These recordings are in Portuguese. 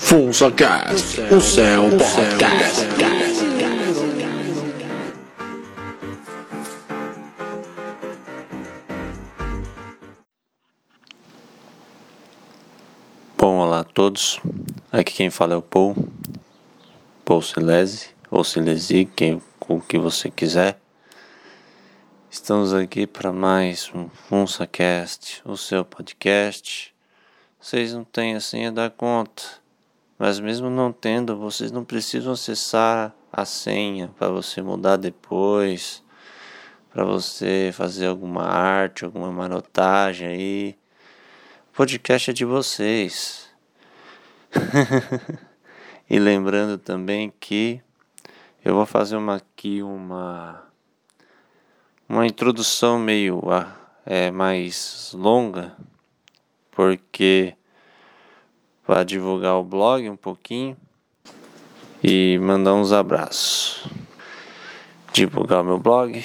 FunsaCast, o seu podcast. Bom, olá a todos. Aqui quem fala é o Paul. Paul Silese, ou Silesi, quem, o que você quiser. Estamos aqui para mais um FunsaCast, o seu podcast. Vocês não têm a senha da conta, mas mesmo não tendo, vocês não precisam acessar a senha para você mudar depois, para você fazer alguma arte, alguma manotagem aí. O podcast é de vocês. e lembrando também que eu vou fazer uma aqui uma uma introdução meio é, mais longa, porque para divulgar o blog um pouquinho e mandar uns abraços. Divulgar meu blog.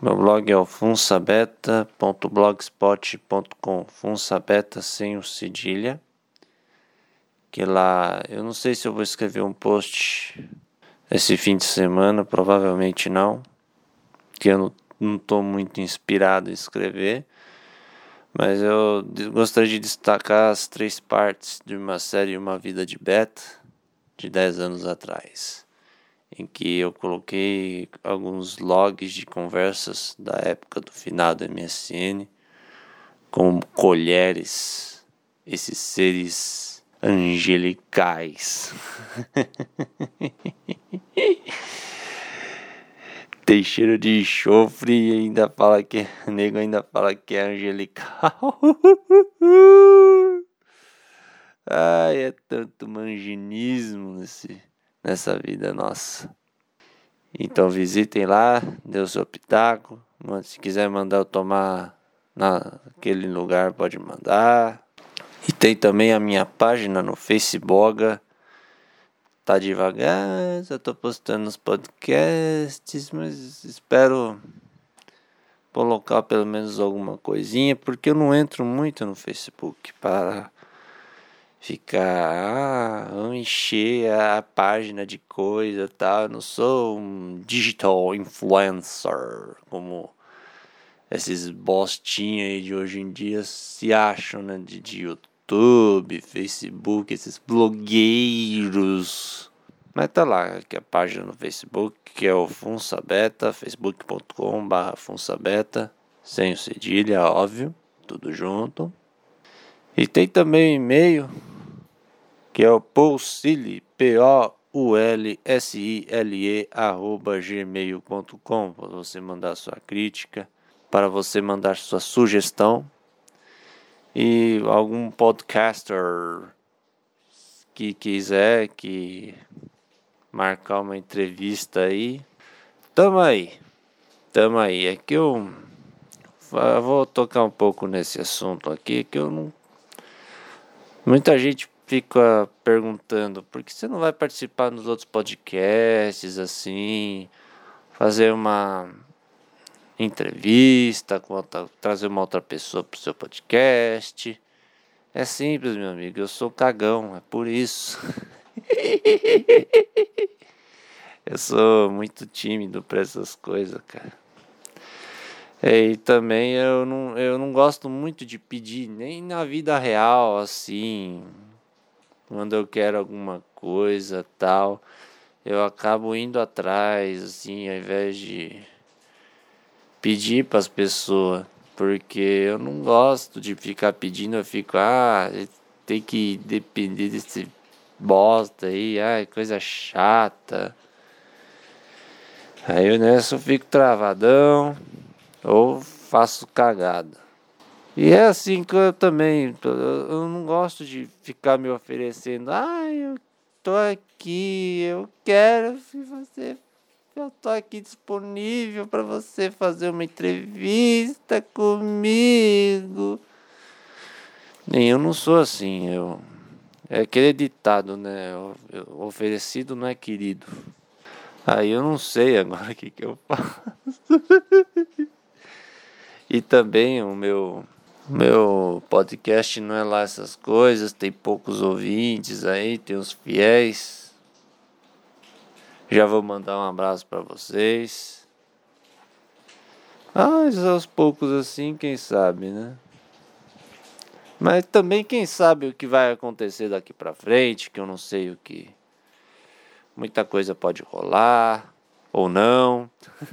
Meu blog é o funsabeta.blogspot.com. Funsabeta sem o cedilha. Que lá, eu não sei se eu vou escrever um post esse fim de semana, provavelmente não. Que eu não estou muito inspirado em escrever, mas eu gostaria de destacar as três partes de uma série Uma Vida de Beta, de 10 anos atrás, em que eu coloquei alguns logs de conversas da época do finado MSN com colheres, esses seres angelicais. tem cheiro de enxofre e ainda fala que nego ainda fala que é angelical. Ai, é tanto manginismo nesse, nessa vida nossa. Então visitem lá, dê o seu pitaco. Se quiser mandar eu tomar naquele lugar, pode mandar. E tem também a minha página no Facebook tá devagar, já tô postando os podcasts, mas espero colocar pelo menos alguma coisinha, porque eu não entro muito no Facebook para ficar, ah, encher a página de coisa, tal. Eu não sou um digital influencer como esses bostinhos aí de hoje em dia se acham, né, de, de YouTube YouTube, Facebook, esses blogueiros. Mas tá lá, que é a página no Facebook, que é o Funsabeta, facebook.com barra Funsabeta, sem o cedilha, óbvio, tudo junto. E tem também o e-mail, que é o Poulsile, P-O-U-L-S-I-L-E, arroba gmail.com, para você mandar sua crítica, para você mandar sua sugestão e algum podcaster que quiser que marcar uma entrevista aí, tamo aí. Tamo aí. É que eu, vou tocar um pouco nesse assunto aqui que eu não Muita gente fica perguntando por que você não vai participar nos outros podcasts assim, fazer uma entrevista, outra, trazer uma outra pessoa para o seu podcast. É simples, meu amigo. Eu sou cagão, é por isso. eu sou muito tímido para essas coisas, cara. É, e também eu não, eu não gosto muito de pedir, nem na vida real, assim. Quando eu quero alguma coisa tal, eu acabo indo atrás, assim, ao invés de pedir para as pessoas, porque eu não gosto de ficar pedindo, eu fico, ah, tem que depender desse bosta aí, ai, coisa chata. Aí eu nessa eu fico travadão ou faço cagada. E é assim que eu também, eu não gosto de ficar me oferecendo, ah, eu tô aqui, eu quero que você eu tô aqui disponível para você fazer uma entrevista comigo. Nem eu não sou assim, eu é aquele ditado, né? Oferecido não é querido. Aí eu não sei agora o que, que eu faço. e também o meu Meu podcast não é lá essas coisas, tem poucos ouvintes aí, tem os fiéis. Já vou mandar um abraço para vocês. Mas aos poucos assim, quem sabe, né? Mas também quem sabe o que vai acontecer daqui para frente, que eu não sei o que. Muita coisa pode rolar ou não.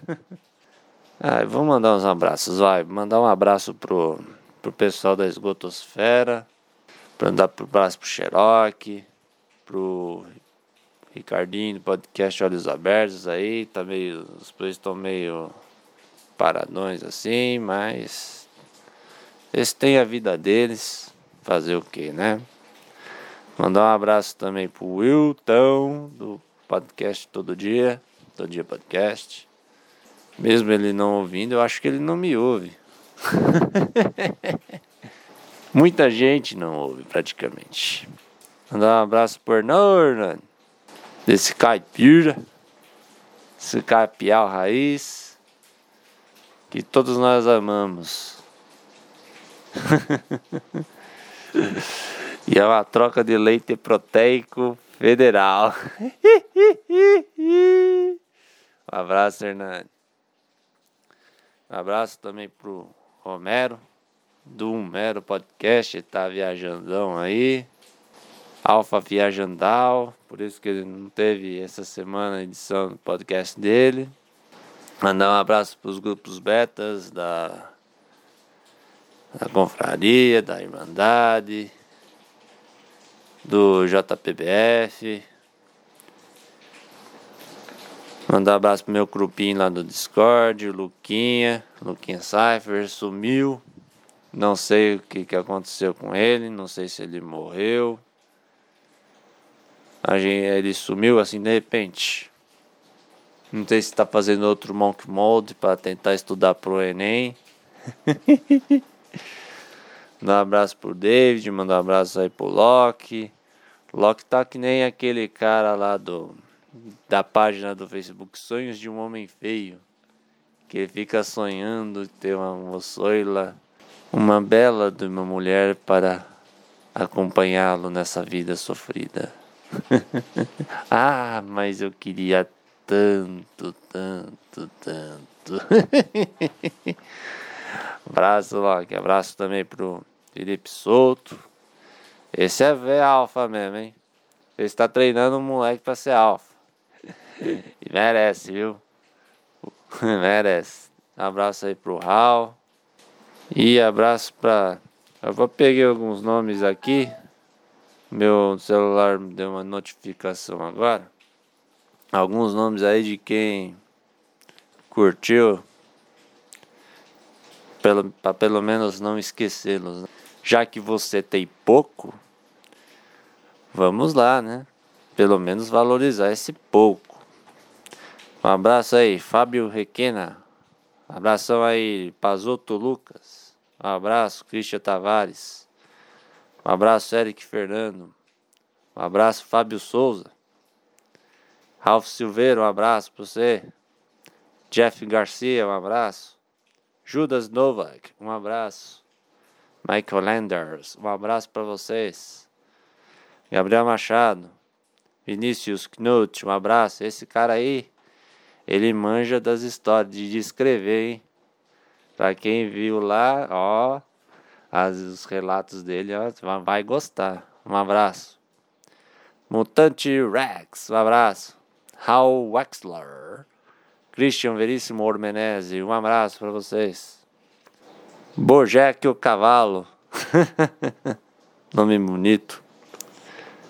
ah, vou mandar uns abraços, vai. Mandar um abraço pro pro pessoal da Esgotosfera, para andar pro abraço pro Xerox, pro Ricardinho do podcast Olhos Abertos aí, tá meio, os dois estão meio paradões assim, mas eles têm a vida deles, fazer o que, né? Mandar um abraço também pro Wilton do podcast Todo Dia, Todo Dia Podcast. Mesmo ele não ouvindo, eu acho que ele não me ouve. Muita gente não ouve praticamente. Mandar um abraço por Norman, desse caipira, esse capial raiz, que todos nós amamos. e é uma troca de leite proteico federal. um abraço, Hernani. Um abraço também pro Romero, do Mero Podcast, tá viajandão aí. Alfa Viajandal, por isso que ele não teve essa semana a edição do podcast dele. Mandar um abraço para os grupos betas da, da Confraria, da Irmandade, do JPBF, Mandar um abraço pro meu grupinho lá do Discord, Luquinha, Luquinha Cypher, sumiu. Não sei o que, que aconteceu com ele, não sei se ele morreu. A gente, ele sumiu assim de repente. Não sei se está fazendo outro Monk Mode para tentar estudar pro Enem. Mandar um abraço pro David, mandar um abraço aí pro Loki. Loki tá que nem aquele cara lá do da página do Facebook Sonhos de um Homem Feio, que ele fica sonhando ter uma moçoila, uma bela de uma mulher para acompanhá-lo nessa vida sofrida. ah, mas eu queria tanto, tanto, tanto. abraço, Loki. Abraço também pro Felipe Souto. Esse é V alfa mesmo, hein? Ele está treinando um moleque para ser alfa. E merece, viu? merece. Abraço aí pro Raul. E abraço pra. Eu vou pegar alguns nomes aqui. Meu celular me deu uma notificação agora. Alguns nomes aí de quem curtiu. Pelo, pra pelo menos não esquecê-los. Né? Já que você tem pouco, vamos lá, né? Pelo menos valorizar esse pouco. Um abraço aí, Fábio Requena. Abração aí, Pazoto Lucas. Um abraço, Cristian Tavares. Um abraço, Eric Fernando. Um abraço, Fábio Souza. Ralph Silveira, um abraço para você. Jeff Garcia, um abraço. Judas Novak, um abraço. Michael Landers, um abraço para vocês. Gabriel Machado. Vinícius Knut, um abraço. Esse cara aí ele manja das histórias de escrever, hein? Pra quem viu lá, ó, as, os relatos dele, ó, vai gostar. Um abraço. Mutante Rex, um abraço. Hal Wexler. Christian Veríssimo Ormenese, um abraço para vocês. Bojack o Cavalo. Nome bonito.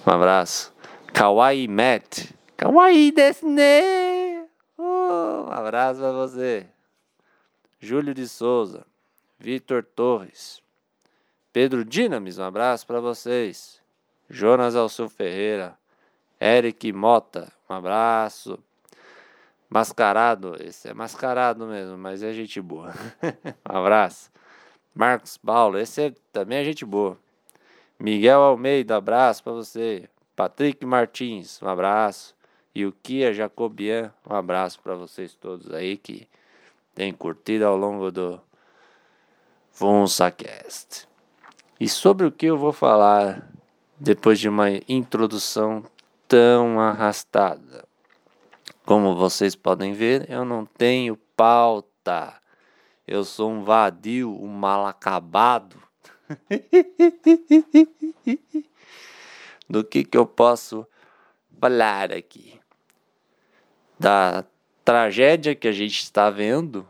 Um abraço. Kawaii Matt. Kawaii desu ne. Um abraço para você. Júlio de Souza, Vitor Torres, Pedro Dinamis, um abraço para vocês. Jonas Alceu Ferreira, Eric Mota, um abraço. Mascarado, esse é mascarado mesmo, mas é gente boa. um abraço. Marcos Paulo, esse é, também é gente boa. Miguel Almeida, abraço para você. Patrick Martins, um abraço e o Kia Jacobian. Um abraço para vocês todos aí que têm curtido ao longo do, FunsaCast. E sobre o que eu vou falar depois de uma introdução tão arrastada? Como vocês podem ver, eu não tenho pauta. Eu sou um vadio, um mal acabado. Do que que eu posso falar aqui? Da tragédia que a gente está vendo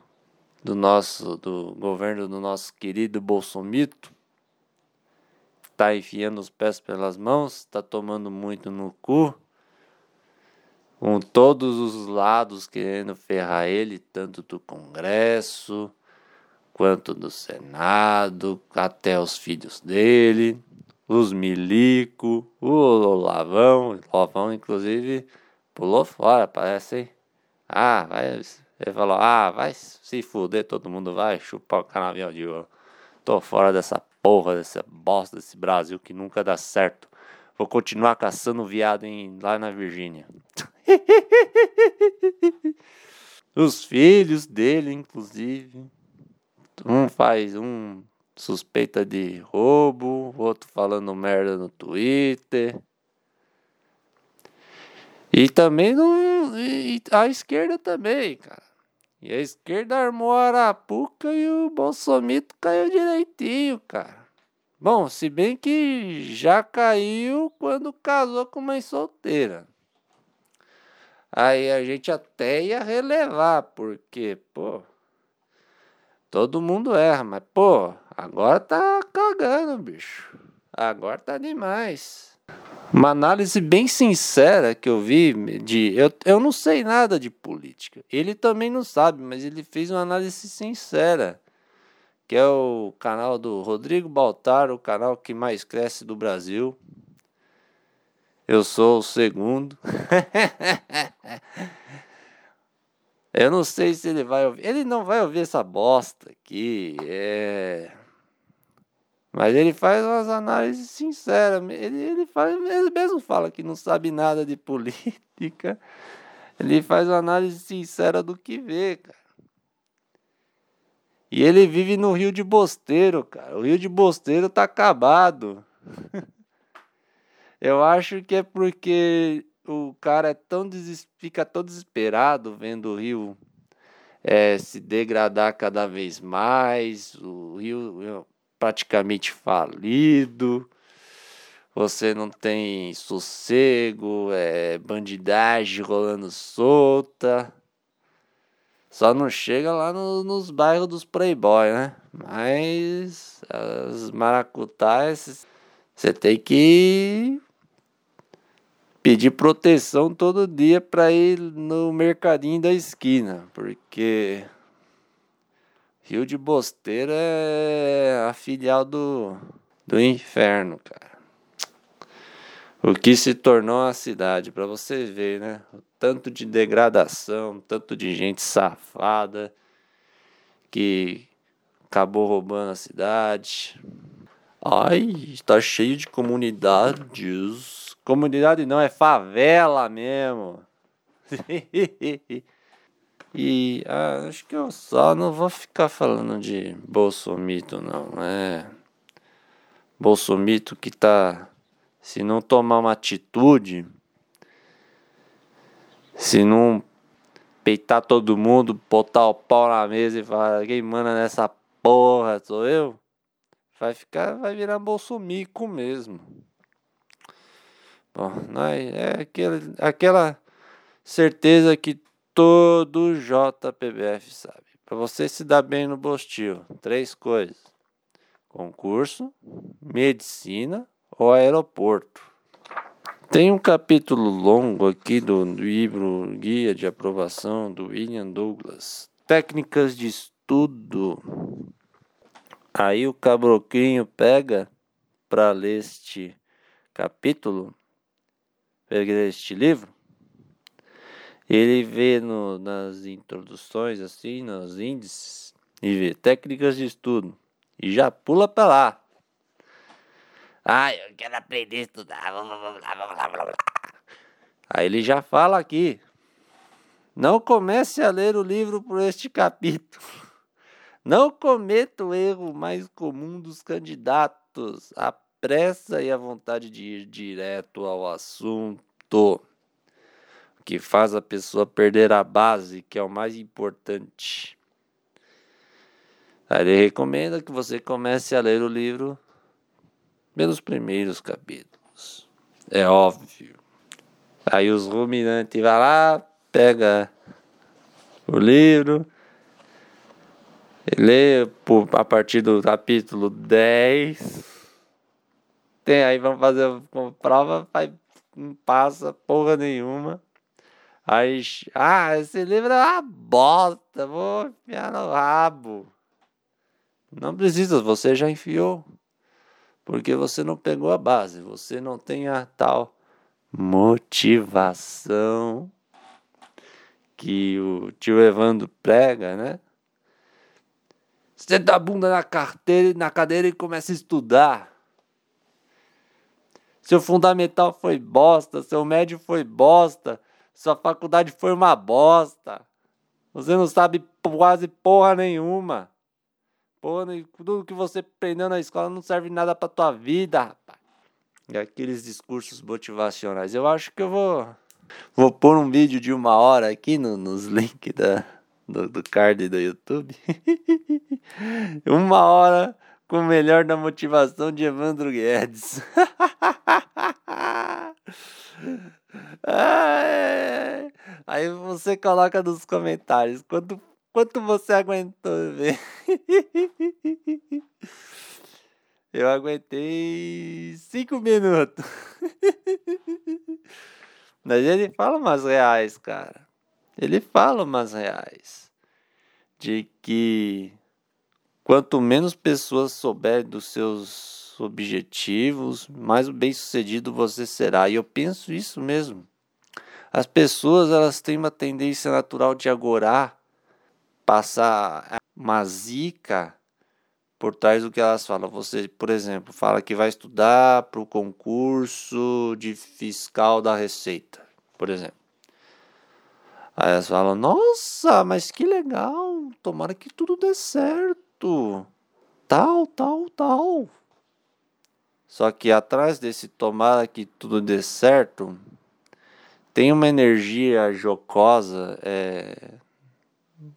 do nosso do governo do nosso querido Bolsomito está enfiando os pés pelas mãos, está tomando muito no cu, com todos os lados querendo ferrar ele, tanto do Congresso quanto do Senado, até os filhos dele, os milico, o Olavão, o Olavão inclusive pulou fora, parece, hein? Ah, vai ele falou: Ah, vai se fuder, todo mundo vai chupar o canavial de ouro. Tô fora dessa porra, dessa bosta desse Brasil que nunca dá certo. Vou continuar caçando viado em, lá na Virgínia. Os filhos dele, inclusive. Um faz um suspeita de roubo, outro falando merda no Twitter. E também no, e a esquerda também, cara. E a esquerda armou a arapuca e o Bolsomito caiu direitinho, cara. Bom, se bem que já caiu quando casou com mãe solteira. Aí a gente até ia relevar, porque, pô, todo mundo erra, mas, pô, agora tá cagando, bicho. Agora tá demais. Uma análise bem sincera que eu vi de. Eu, eu não sei nada de política. Ele também não sabe, mas ele fez uma análise sincera. Que é o canal do Rodrigo Baltar, o canal que mais cresce do Brasil. Eu sou o segundo. eu não sei se ele vai ouvir. Ele não vai ouvir essa bosta aqui. É. Mas ele faz umas análises sinceras. Ele, ele, faz, ele mesmo fala que não sabe nada de política. Ele faz uma análise sincera do que vê, cara. E ele vive no Rio de Bosteiro, cara. O Rio de Bosteiro tá acabado. Eu acho que é porque o cara é tão des... fica tão desesperado vendo o Rio é, se degradar cada vez mais. O Rio praticamente falido, você não tem sossego, é bandidagem rolando solta. Só não chega lá no, nos bairros dos playboy, né? Mas as maracutais, você tem que pedir proteção todo dia para ir no mercadinho da esquina, porque Rio de Bosteira é a filial do, do inferno, cara. O que se tornou a cidade, para você ver, né? O tanto de degradação, tanto de gente safada que acabou roubando a cidade. Ai, está cheio de comunidades. Comunidade não, é favela mesmo. E ah, acho que eu só não vou ficar falando de Bolsomito, não. É. Bolsomito que tá. Se não tomar uma atitude. Se não peitar todo mundo, botar o pau na mesa e falar, quem manda nessa porra sou eu? Vai ficar, vai virar bolsomico mesmo. Bom, é, aquela, aquela certeza que todo JPBF sabe. Para você se dar bem no Bostil, três coisas: concurso, medicina ou aeroporto. Tem um capítulo longo aqui do livro Guia de Aprovação do William Douglas. Técnicas de estudo. Aí o cabroquinho pega para ler este capítulo, pega este livro, ele vê no, nas introduções, assim, nos índices, e vê técnicas de estudo. E já pula para lá. Ah, eu quero aprender a estudar. Aí ele já fala aqui. Não comece a ler o livro por este capítulo. Não cometa o erro mais comum dos candidatos, a pressa e a vontade de ir direto ao assunto, que faz a pessoa perder a base, que é o mais importante. Aí ele recomenda que você comece a ler o livro pelos primeiros capítulos. É óbvio. Aí os ruminantes vai lá, pega o livro, lê a partir do capítulo 10. Tem aí, vamos fazer prova, vai, não passa porra nenhuma. Aí, ah, esse livro é uma bosta, vou enfiar no rabo. Não precisa, você já enfiou. Porque você não pegou a base, você não tem a tal motivação que o tio Evandro prega, né? Dá a bunda na carteira, na cadeira e começa a estudar. Seu fundamental foi bosta, seu médio foi bosta, sua faculdade foi uma bosta. Você não sabe quase porra nenhuma. Porra, tudo que você aprendeu na escola não serve nada pra tua vida, rapaz. E aqueles discursos motivacionais. Eu acho que eu vou Vou pôr um vídeo de uma hora aqui no, nos links da, do, do card do YouTube. uma hora com o melhor da motivação de Evandro Guedes. Aí você coloca nos comentários quanto, quanto você aguentou ver. Eu aguentei cinco minutos. Mas ele fala umas reais, cara. Ele fala umas reais. De que quanto menos pessoas souberem dos seus objetivos, mais bem sucedido você será. E eu penso isso mesmo. As pessoas elas têm uma tendência natural de agorar, passar uma zica por trás do que elas falam. Você, por exemplo, fala que vai estudar para o concurso de fiscal da Receita, por exemplo. Aí elas falam: Nossa, mas que legal! Tomara que tudo dê certo. Tal, tal, tal. Só que atrás desse tomara que tudo dê certo, tem uma energia jocosa é,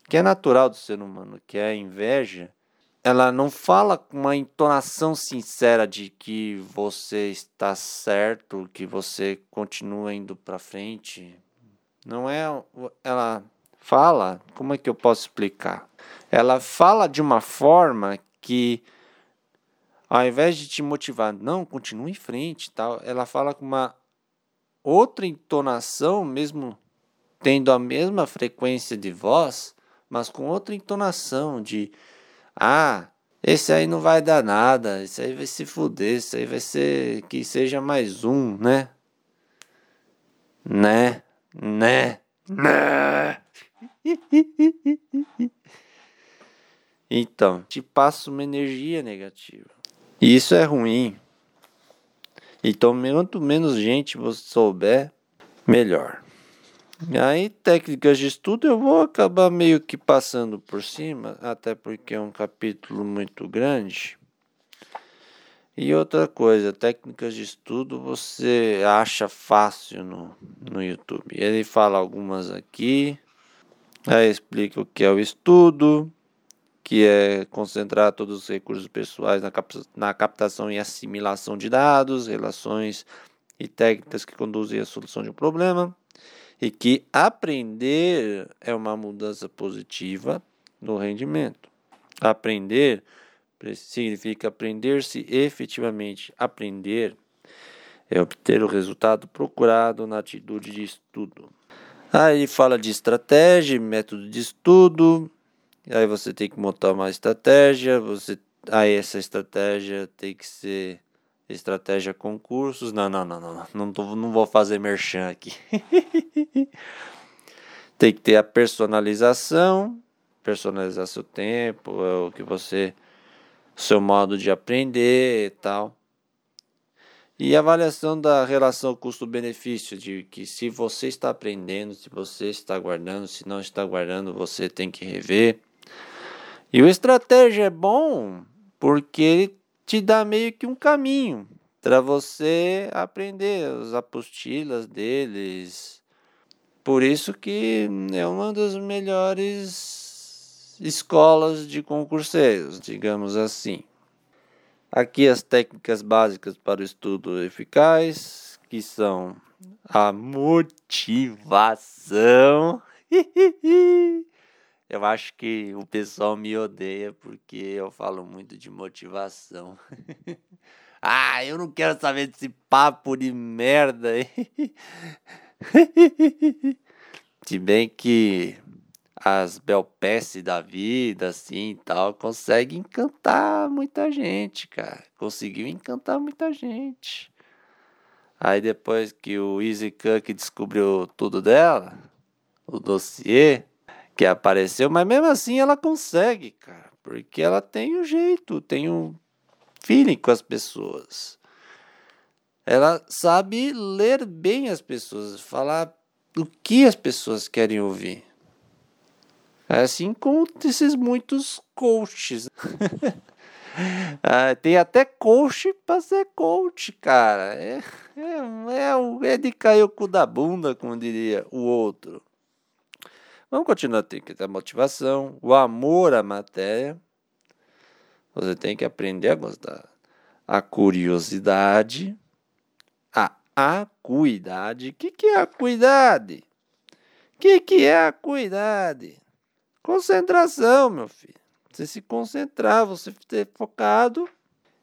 que é natural do ser humano, que é a inveja ela não fala com uma entonação sincera de que você está certo, que você continua indo para frente. Não é. Ela fala, como é que eu posso explicar? Ela fala de uma forma que, ao invés de te motivar, não, continue em frente, tal, ela fala com uma outra entonação, mesmo tendo a mesma frequência de voz, mas com outra entonação de ah, esse aí não vai dar nada, esse aí vai se fuder, esse aí vai ser que seja mais um, né? Né? Né? Né? Então, te passa uma energia negativa. E isso é ruim. Então, quanto menos gente você souber, melhor. Aí, técnicas de estudo eu vou acabar meio que passando por cima, até porque é um capítulo muito grande. E outra coisa, técnicas de estudo você acha fácil no, no YouTube. Ele fala algumas aqui, aí explica o que é o estudo, que é concentrar todos os recursos pessoais na, cap na captação e assimilação de dados, relações e técnicas que conduzem à solução de um problema e que aprender é uma mudança positiva no rendimento. Aprender significa aprender-se efetivamente. Aprender é obter o resultado procurado na atitude de estudo. Aí fala de estratégia, método de estudo. Aí você tem que montar uma estratégia. Você, aí essa estratégia tem que ser Estratégia concursos. Não, não, não, não. Não, tô, não vou fazer merchan aqui. Tem que ter a personalização. Personalizar seu tempo, é o que você. Seu modo de aprender e tal. E avaliação da relação custo-benefício, de que se você está aprendendo, se você está guardando, se não está guardando, você tem que rever. E o estratégia é bom porque ele te dá meio que um caminho para você aprender as apostilas deles. Por isso que é uma das melhores escolas de concurseiros, digamos assim. Aqui as técnicas básicas para o estudo eficaz, que são a motivação. Eu acho que o pessoal me odeia porque eu falo muito de motivação. ah, eu não quero saber desse papo de merda. Se bem que as Belpesse da vida, assim e tal, consegue encantar muita gente, cara. Conseguiu encantar muita gente. Aí depois que o Easy Cook descobriu tudo dela, o dossiê que apareceu, mas mesmo assim ela consegue, cara. Porque ela tem um jeito, tem um feeling com as pessoas. Ela sabe ler bem as pessoas, falar o que as pessoas querem ouvir. Assim como esses muitos coaches. ah, tem até coach para ser coach, cara. É, é, é, é de cair o cu da bunda, como diria o outro. Vamos continuar. Tem que ter motivação, o amor à matéria. Você tem que aprender a gostar. A curiosidade, a acuidade. O que, que é acuidade? O que, que é acuidade? Concentração, meu filho. Você se concentrar, você ter focado.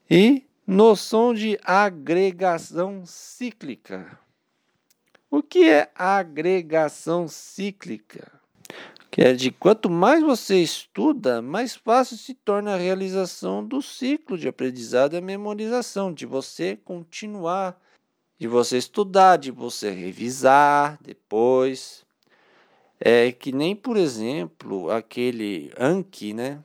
E noção de agregação cíclica. O que é agregação cíclica? Que é de quanto mais você estuda, mais fácil se torna a realização do ciclo de aprendizado e a memorização, de você continuar, de você estudar, de você revisar depois. É que nem, por exemplo, aquele Anki, né?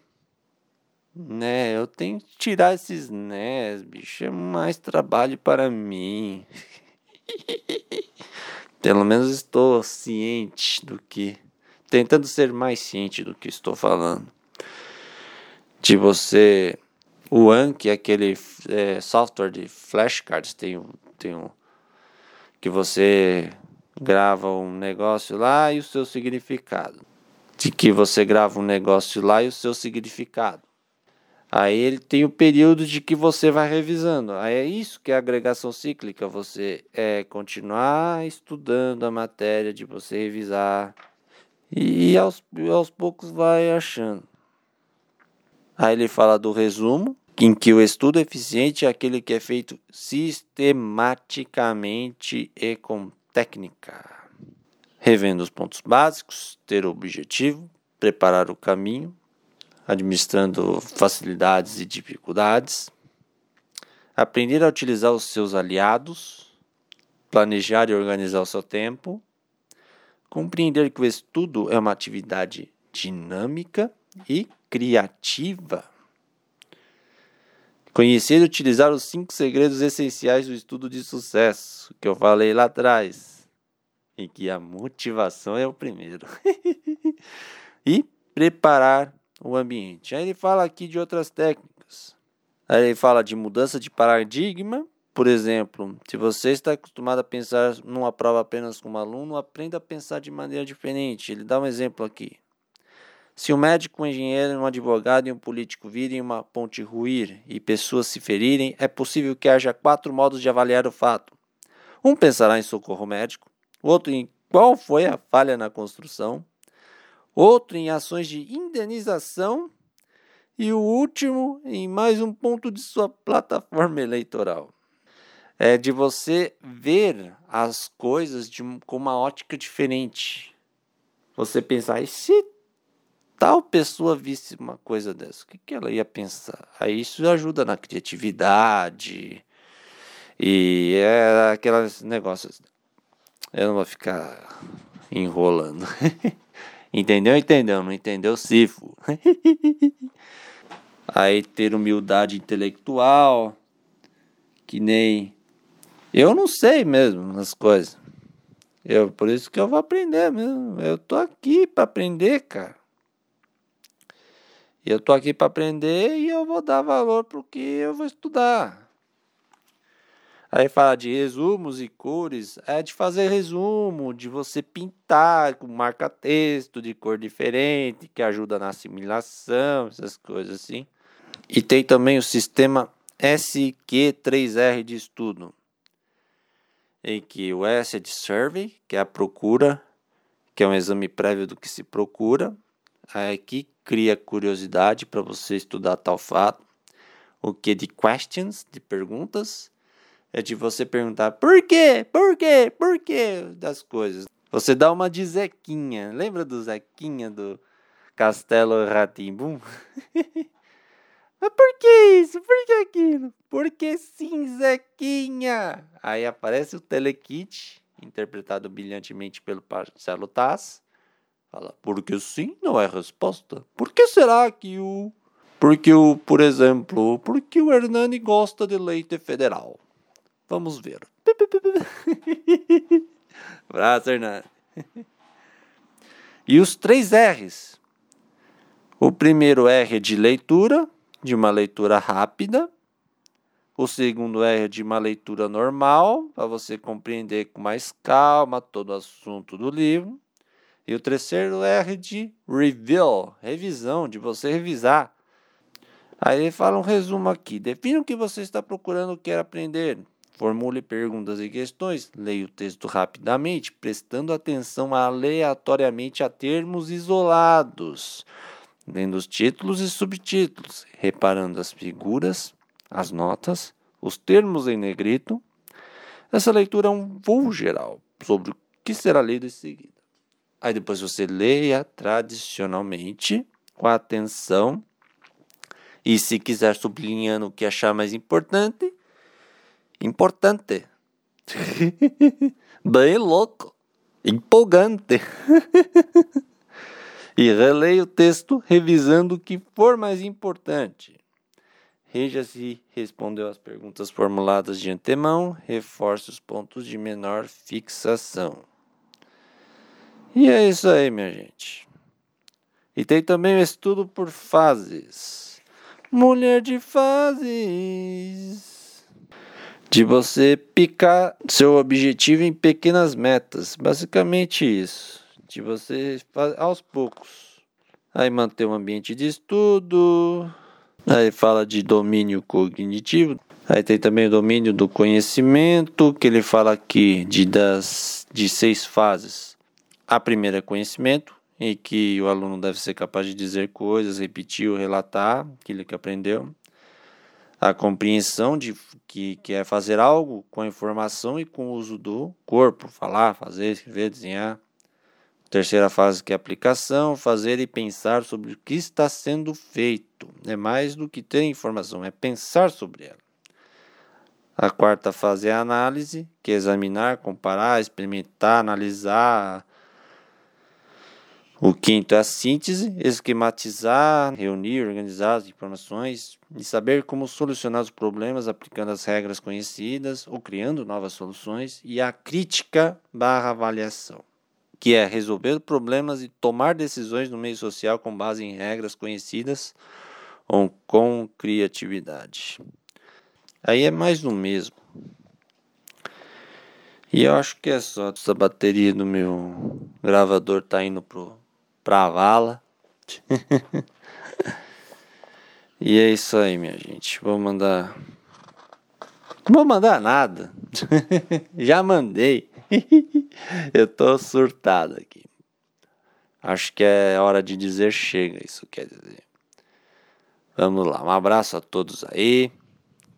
Né, eu tenho que tirar esses nés, bicho, é mais trabalho para mim. Pelo menos estou ciente do que. Tentando ser mais ciente do que estou falando. De você. O Anki, aquele é, software de flashcards, tem tem um. Que você grava um negócio lá e o seu significado. De que você grava um negócio lá e o seu significado. Aí ele tem o período de que você vai revisando. Aí é isso que é agregação cíclica. Você é continuar estudando a matéria, de você revisar. E aos, aos poucos vai achando. Aí ele fala do resumo, em que o estudo eficiente é aquele que é feito sistematicamente e com técnica, revendo os pontos básicos, ter o objetivo, preparar o caminho, administrando facilidades e dificuldades, aprender a utilizar os seus aliados, planejar e organizar o seu tempo, compreender que o estudo é uma atividade dinâmica e criativa. Conhecer e utilizar os cinco segredos essenciais do estudo de sucesso, que eu falei lá atrás. E que a motivação é o primeiro. e preparar o ambiente. Aí ele fala aqui de outras técnicas. Aí ele fala de mudança de paradigma. Por exemplo, se você está acostumado a pensar numa prova apenas como aluno, aprenda a pensar de maneira diferente. Ele dá um exemplo aqui. Se um médico, um engenheiro, um advogado e um político virem uma ponte ruir e pessoas se ferirem, é possível que haja quatro modos de avaliar o fato. Um pensará em socorro médico, outro em qual foi a falha na construção, outro em ações de indenização e o último em mais um ponto de sua plataforma eleitoral. É de você ver as coisas de, com uma ótica diferente. Você pensar, e se tal pessoa visse uma coisa dessa, o que, que ela ia pensar? Aí isso ajuda na criatividade e é aqueles negócios. Eu não vou ficar enrolando. entendeu? Entendeu? Não entendeu? Sifo. Aí ter humildade intelectual, que nem eu não sei mesmo nas coisas. Eu, por isso que eu vou aprender mesmo. Eu tô aqui para aprender, cara. Eu tô aqui para aprender e eu vou dar valor pro que eu vou estudar. Aí fala de resumos e cores, é de fazer resumo, de você pintar com marca-texto de cor diferente, que ajuda na assimilação, essas coisas assim. E tem também o sistema SQ3R de estudo, em que o S é de survey, que é a procura, que é um exame prévio do que se procura. Aqui cria curiosidade para você estudar tal fato. O que de questions, de perguntas, é de você perguntar por quê, por quê, por quê das coisas. Você dá uma de Zequinha. Lembra do Zequinha do Castelo Ratimbum? Por que isso? Por que aquilo? Porque sim, Zequinha! Aí aparece o Telekit, interpretado brilhantemente pelo Marcelo Taz. Fala, porque sim não é resposta. Por que será que o. Porque o, por exemplo, porque o Hernani gosta de leite federal. Vamos ver. Braço, Hernani. E os três R's. O primeiro R é de leitura, de uma leitura rápida. O segundo R é de uma leitura normal, para você compreender com mais calma todo o assunto do livro. E o terceiro R de review, revisão, de você revisar. Aí ele fala um resumo aqui. Defina o que você está procurando quer aprender. Formule perguntas e questões. Leia o texto rapidamente, prestando atenção aleatoriamente a termos isolados, lendo os títulos e subtítulos, reparando as figuras, as notas, os termos em negrito. Essa leitura é um voo geral sobre o que será lido em seguida. Aí depois você leia tradicionalmente, com atenção, e se quiser sublinhando o que achar mais importante, importante. Bem louco, empolgante. e releia o texto revisando o que for mais importante. Reja se respondeu às perguntas formuladas de antemão, reforce os pontos de menor fixação. E é isso aí, minha gente. E tem também o estudo por fases. Mulher de fases. De você picar seu objetivo em pequenas metas. Basicamente isso. De você aos poucos. Aí manter um ambiente de estudo. Aí fala de domínio cognitivo. Aí tem também o domínio do conhecimento, que ele fala aqui de, das, de seis fases a primeira é conhecimento, em que o aluno deve ser capaz de dizer coisas, repetir ou relatar aquilo que aprendeu. A compreensão de que, que é fazer algo com a informação e com o uso do corpo, falar, fazer, escrever, desenhar. Terceira fase que é aplicação, fazer e pensar sobre o que está sendo feito. É mais do que ter informação, é pensar sobre ela. A quarta fase é a análise, que é examinar, comparar, experimentar, analisar, o quinto é a síntese, esquematizar, reunir, organizar as informações e saber como solucionar os problemas aplicando as regras conhecidas ou criando novas soluções. E a crítica barra avaliação, que é resolver problemas e tomar decisões no meio social com base em regras conhecidas ou com criatividade. Aí é mais do mesmo. E eu acho que é só. Essa bateria do meu gravador tá indo pro pra vala. e é isso aí, minha gente. Vou mandar. Não vou mandar nada. Já mandei. Eu tô surtado aqui. Acho que é hora de dizer chega, isso quer dizer. Vamos lá, um abraço a todos aí.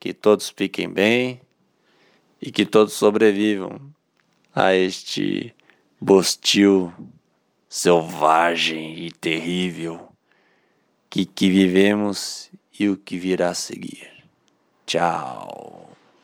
Que todos fiquem bem e que todos sobrevivam a este bostil selvagem e terrível que, que vivemos e o que virá a seguir. Tchau.